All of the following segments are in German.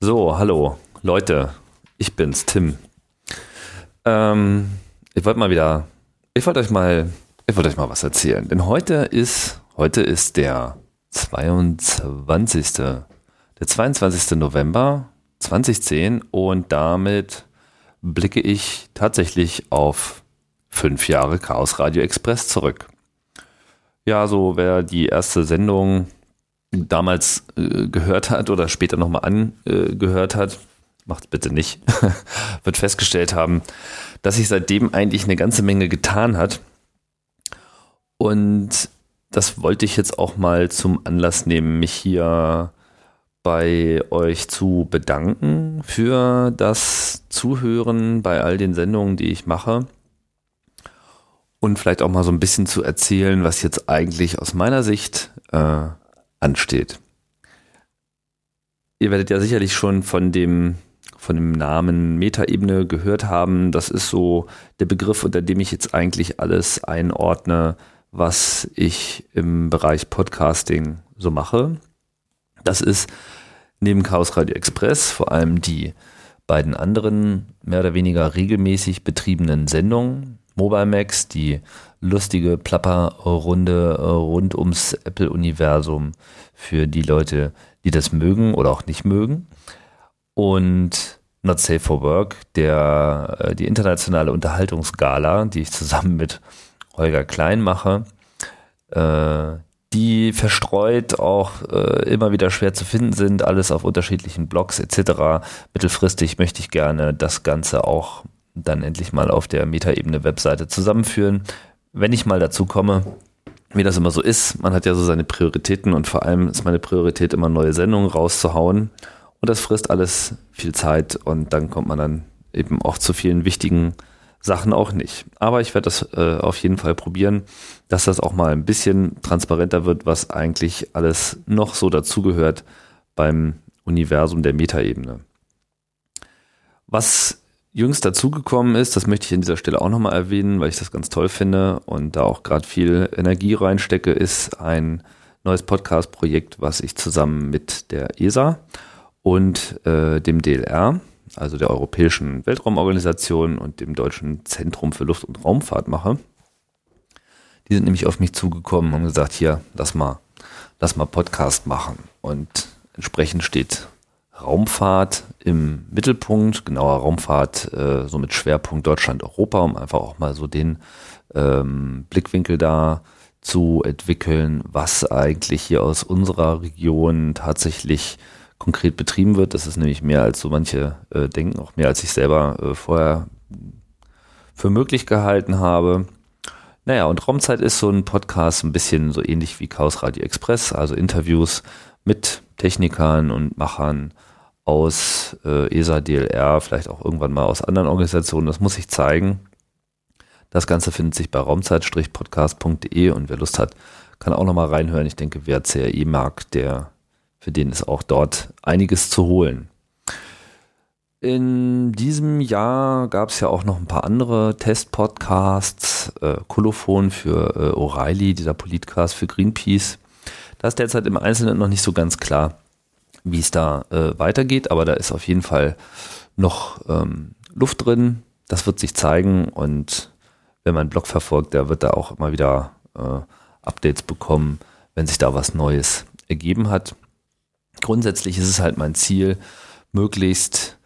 So, hallo Leute, ich bin's, Tim. Ähm, ich wollte mal wieder, ich wollte euch mal, ich wollte euch mal was erzählen. Denn heute ist, heute ist der 22. Der 22. November 2010 und damit blicke ich tatsächlich auf fünf Jahre Chaos Radio Express zurück. Ja, so wer die erste Sendung damals äh, gehört hat oder später nochmal angehört hat, macht bitte nicht, wird festgestellt haben, dass sich seitdem eigentlich eine ganze Menge getan hat. Und das wollte ich jetzt auch mal zum Anlass nehmen, mich hier bei euch zu bedanken für das Zuhören bei all den Sendungen, die ich mache. Und vielleicht auch mal so ein bisschen zu erzählen, was jetzt eigentlich aus meiner Sicht äh, ansteht. Ihr werdet ja sicherlich schon von dem, von dem Namen Metaebene gehört haben. Das ist so der Begriff, unter dem ich jetzt eigentlich alles einordne, was ich im Bereich Podcasting so mache. Das ist neben Chaos Radio Express vor allem die beiden anderen mehr oder weniger regelmäßig betriebenen Sendungen. Mobile Max, die lustige Plapperrunde äh, rund ums Apple-Universum für die Leute, die das mögen oder auch nicht mögen. Und Not Safe for Work, der, äh, die internationale Unterhaltungsgala, die ich zusammen mit Holger Klein mache, äh, die verstreut auch immer wieder schwer zu finden sind, alles auf unterschiedlichen Blogs etc. Mittelfristig möchte ich gerne das Ganze auch dann endlich mal auf der Metaebene-Webseite zusammenführen wenn ich mal dazu komme, wie das immer so ist, man hat ja so seine Prioritäten und vor allem ist meine Priorität immer neue Sendungen rauszuhauen und das frisst alles viel Zeit und dann kommt man dann eben auch zu vielen wichtigen Sachen auch nicht. Aber ich werde das äh, auf jeden Fall probieren, dass das auch mal ein bisschen transparenter wird, was eigentlich alles noch so dazugehört beim Universum der Metaebene. Was jüngst dazugekommen ist, das möchte ich an dieser Stelle auch nochmal erwähnen, weil ich das ganz toll finde und da auch gerade viel Energie reinstecke, ist ein neues Podcast-Projekt, was ich zusammen mit der ESA und äh, dem DLR, also der Europäischen Weltraumorganisation und dem Deutschen Zentrum für Luft- und Raumfahrt mache. Die sind nämlich auf mich zugekommen und haben gesagt, hier, lass mal, lass mal Podcast machen. Und entsprechend steht Raumfahrt im Mittelpunkt, genauer Raumfahrt äh, so mit Schwerpunkt Deutschland, Europa, um einfach auch mal so den ähm, Blickwinkel da zu entwickeln, was eigentlich hier aus unserer Region tatsächlich konkret betrieben wird. Das ist nämlich mehr als so manche äh, denken, auch mehr als ich selber äh, vorher für möglich gehalten habe. Naja, und Raumzeit ist so ein Podcast ein bisschen so ähnlich wie Chaos Radio Express, also Interviews mit Technikern und Machern aus äh, ESA, DLR, vielleicht auch irgendwann mal aus anderen Organisationen. Das muss ich zeigen. Das Ganze findet sich bei raumzeit-podcast.de und wer Lust hat, kann auch nochmal reinhören. Ich denke, wer CRE mag, der, für den ist auch dort einiges zu holen. In diesem Jahr gab es ja auch noch ein paar andere Test-Podcasts. Äh, Kolophon für äh, O'Reilly, dieser Politcast für Greenpeace. Das ist derzeit im Einzelnen noch nicht so ganz klar wie es da äh, weitergeht, aber da ist auf jeden Fall noch ähm, Luft drin. Das wird sich zeigen und wer meinen Blog verfolgt, der wird da auch immer wieder äh, Updates bekommen, wenn sich da was Neues ergeben hat. Grundsätzlich ist es halt mein Ziel, möglichst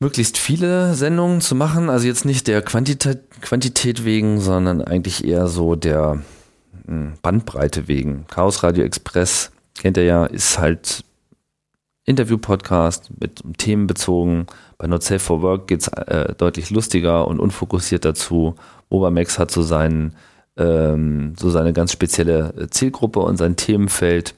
möglichst viele Sendungen zu machen. Also jetzt nicht der Quantität, Quantität wegen, sondern eigentlich eher so der hm, Bandbreite wegen. Chaos Radio Express kennt ihr ja, ist halt Interview-Podcast mit Themen bezogen. Bei Not Safe for Work geht es äh, deutlich lustiger und unfokussiert dazu. Obermax hat so, seinen, ähm, so seine ganz spezielle Zielgruppe und sein Themenfeld.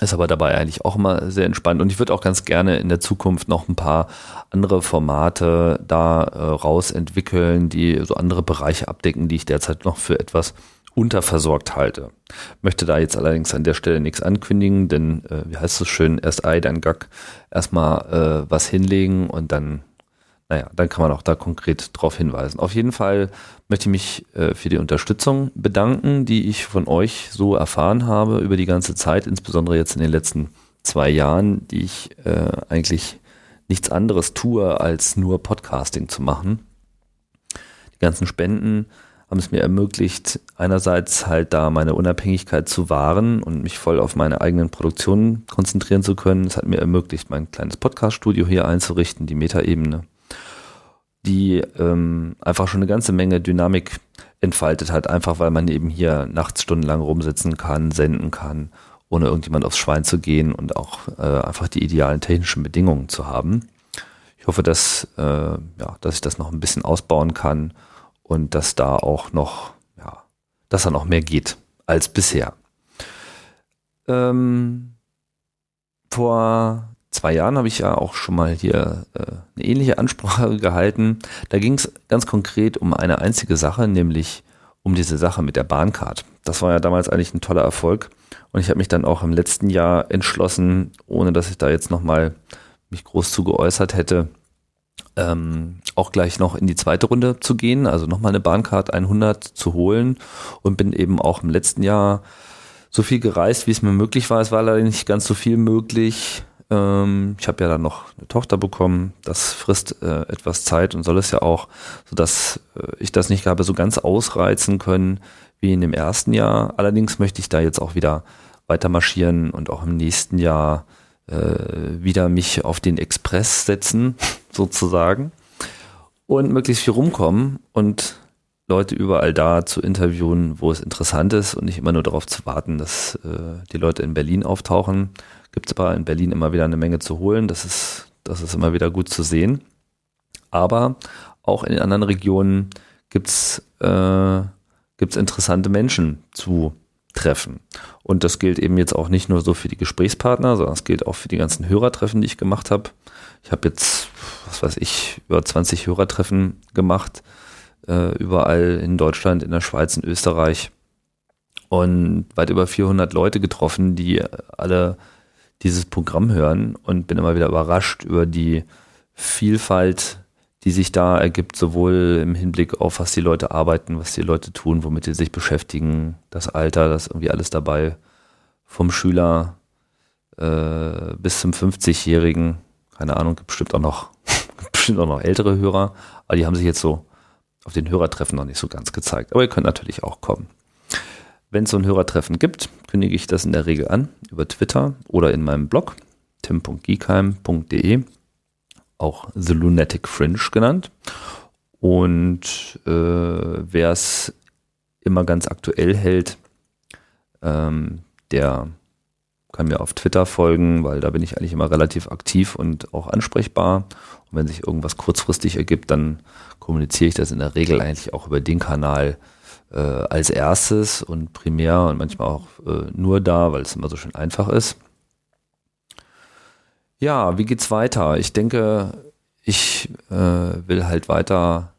Ist aber dabei eigentlich auch immer sehr entspannt. Und ich würde auch ganz gerne in der Zukunft noch ein paar andere Formate da äh, rausentwickeln, die so andere Bereiche abdecken, die ich derzeit noch für etwas unterversorgt halte. Möchte da jetzt allerdings an der Stelle nichts ankündigen, denn äh, wie heißt es schön, erst Ei, dann Gack, erstmal äh, was hinlegen und dann, naja, dann kann man auch da konkret drauf hinweisen. Auf jeden Fall möchte ich mich äh, für die Unterstützung bedanken, die ich von euch so erfahren habe über die ganze Zeit, insbesondere jetzt in den letzten zwei Jahren, die ich äh, eigentlich nichts anderes tue, als nur Podcasting zu machen. Die ganzen Spenden haben es mir ermöglicht, einerseits halt da meine Unabhängigkeit zu wahren und mich voll auf meine eigenen Produktionen konzentrieren zu können. Es hat mir ermöglicht, mein kleines Podcast-Studio hier einzurichten, die Metaebene, die ähm, einfach schon eine ganze Menge Dynamik entfaltet hat, einfach weil man eben hier nachts stundenlang rumsitzen kann, senden kann, ohne irgendjemand aufs Schwein zu gehen und auch äh, einfach die idealen technischen Bedingungen zu haben. Ich hoffe, dass, äh, ja, dass ich das noch ein bisschen ausbauen kann und dass da auch noch, ja, dass da noch mehr geht als bisher. Ähm, vor zwei Jahren habe ich ja auch schon mal hier äh, eine ähnliche Ansprache gehalten. Da ging es ganz konkret um eine einzige Sache, nämlich um diese Sache mit der Bahncard. Das war ja damals eigentlich ein toller Erfolg und ich habe mich dann auch im letzten Jahr entschlossen, ohne dass ich da jetzt nochmal mich groß zu geäußert hätte, ähm, auch gleich noch in die zweite Runde zu gehen, also nochmal eine Bahncard 100 zu holen und bin eben auch im letzten Jahr so viel gereist, wie es mir möglich war. Es war leider nicht ganz so viel möglich. Ähm, ich habe ja dann noch eine Tochter bekommen. Das frisst äh, etwas Zeit und soll es ja auch, sodass äh, ich das nicht habe so ganz ausreizen können wie in dem ersten Jahr. Allerdings möchte ich da jetzt auch wieder weiter marschieren und auch im nächsten Jahr äh, wieder mich auf den Express setzen, sozusagen, und möglichst viel rumkommen und Leute überall da zu interviewen, wo es interessant ist und nicht immer nur darauf zu warten, dass äh, die Leute in Berlin auftauchen. Gibt es aber in Berlin immer wieder eine Menge zu holen. Das ist, das ist immer wieder gut zu sehen. Aber auch in den anderen Regionen gibt's äh, gibt's interessante Menschen zu treffen. Und das gilt eben jetzt auch nicht nur so für die Gesprächspartner, sondern es gilt auch für die ganzen Hörertreffen, die ich gemacht habe. Ich habe jetzt, was weiß ich, über 20 Hörertreffen gemacht, äh, überall in Deutschland, in der Schweiz, in Österreich und weit über 400 Leute getroffen, die alle dieses Programm hören und bin immer wieder überrascht über die Vielfalt die sich da ergibt, sowohl im Hinblick auf, was die Leute arbeiten, was die Leute tun, womit sie sich beschäftigen, das Alter, das irgendwie alles dabei, vom Schüler äh, bis zum 50-Jährigen, keine Ahnung, gibt bestimmt auch noch, bestimmt auch noch ältere Hörer, aber die haben sich jetzt so auf den Hörertreffen noch nicht so ganz gezeigt. Aber ihr könnt natürlich auch kommen. Wenn es so ein Hörertreffen gibt, kündige ich das in der Regel an über Twitter oder in meinem Blog tim.giekheim.de auch The Lunatic Fringe genannt. Und äh, wer es immer ganz aktuell hält, ähm, der kann mir auf Twitter folgen, weil da bin ich eigentlich immer relativ aktiv und auch ansprechbar. Und wenn sich irgendwas kurzfristig ergibt, dann kommuniziere ich das in der Regel eigentlich auch über den Kanal äh, als erstes und primär und manchmal auch äh, nur da, weil es immer so schön einfach ist. Ja, wie geht's weiter? Ich denke, ich äh, will halt weiter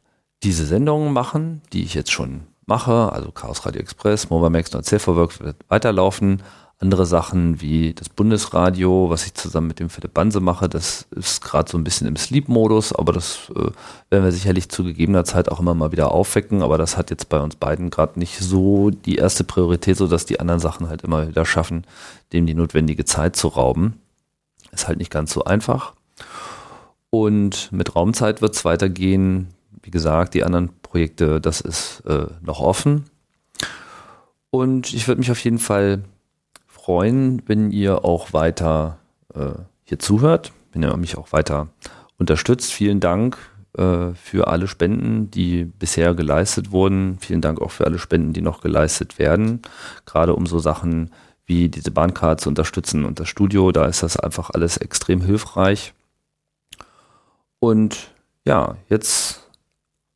diese Sendungen machen, die ich jetzt schon mache, also Chaos Radio Express, Mobamax und Self-Work wird weiterlaufen. Andere Sachen wie das Bundesradio, was ich zusammen mit dem Philipp Banse mache, das ist gerade so ein bisschen im Sleep-Modus, aber das äh, werden wir sicherlich zu gegebener Zeit auch immer mal wieder aufwecken. Aber das hat jetzt bei uns beiden gerade nicht so die erste Priorität, so dass die anderen Sachen halt immer wieder schaffen, dem die notwendige Zeit zu rauben. Ist halt nicht ganz so einfach. Und mit Raumzeit wird es weitergehen. Wie gesagt, die anderen Projekte, das ist äh, noch offen. Und ich würde mich auf jeden Fall freuen, wenn ihr auch weiter äh, hier zuhört, wenn ihr mich auch weiter unterstützt. Vielen Dank äh, für alle Spenden, die bisher geleistet wurden. Vielen Dank auch für alle Spenden, die noch geleistet werden. Gerade um so Sachen wie diese Bahncard zu unterstützen und das Studio. Da ist das einfach alles extrem hilfreich. Und ja, jetzt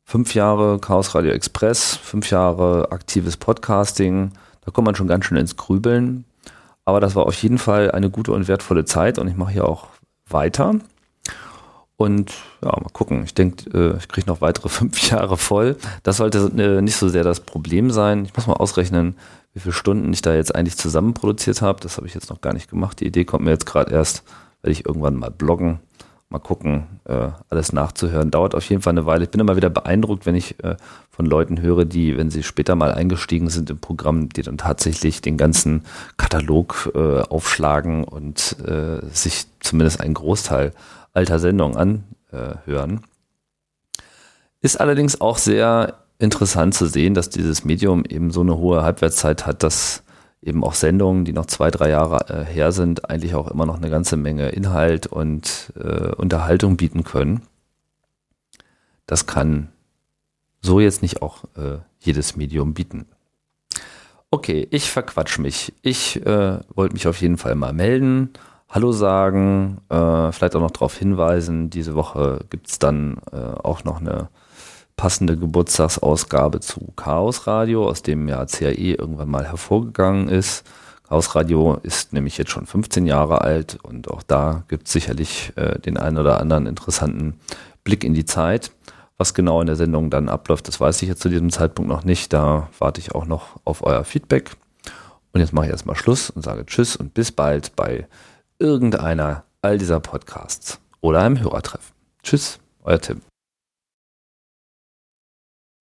fünf Jahre Chaos Radio Express, fünf Jahre aktives Podcasting. Da kommt man schon ganz schön ins Grübeln. Aber das war auf jeden Fall eine gute und wertvolle Zeit und ich mache hier auch weiter. Und ja, mal gucken. Ich denke, äh, ich kriege noch weitere fünf Jahre voll. Das sollte äh, nicht so sehr das Problem sein. Ich muss mal ausrechnen, wie viele Stunden ich da jetzt eigentlich zusammen produziert habe. Das habe ich jetzt noch gar nicht gemacht. Die Idee kommt mir jetzt gerade erst, werde ich irgendwann mal bloggen mal gucken, äh, alles nachzuhören. Dauert auf jeden Fall eine Weile. Ich bin immer wieder beeindruckt, wenn ich äh, von Leuten höre, die, wenn sie später mal eingestiegen sind im Programm, die dann tatsächlich den ganzen Katalog äh, aufschlagen und äh, sich zumindest einen Großteil alter Sendungen anhören. Ist allerdings auch sehr interessant zu sehen, dass dieses Medium eben so eine hohe Halbwertszeit hat, dass eben auch Sendungen, die noch zwei, drei Jahre äh, her sind, eigentlich auch immer noch eine ganze Menge Inhalt und äh, Unterhaltung bieten können. Das kann so jetzt nicht auch äh, jedes Medium bieten. Okay, ich verquatsch mich. Ich äh, wollte mich auf jeden Fall mal melden, Hallo sagen, äh, vielleicht auch noch darauf hinweisen, diese Woche gibt es dann äh, auch noch eine passende Geburtstagsausgabe zu Chaos Radio, aus dem ja CAE irgendwann mal hervorgegangen ist. Chaos Radio ist nämlich jetzt schon 15 Jahre alt und auch da gibt es sicherlich äh, den einen oder anderen interessanten Blick in die Zeit. Was genau in der Sendung dann abläuft, das weiß ich jetzt zu diesem Zeitpunkt noch nicht. Da warte ich auch noch auf euer Feedback. Und jetzt mache ich erstmal Schluss und sage Tschüss und bis bald bei irgendeiner all dieser Podcasts oder einem Hörertreffen. Tschüss, euer Tim.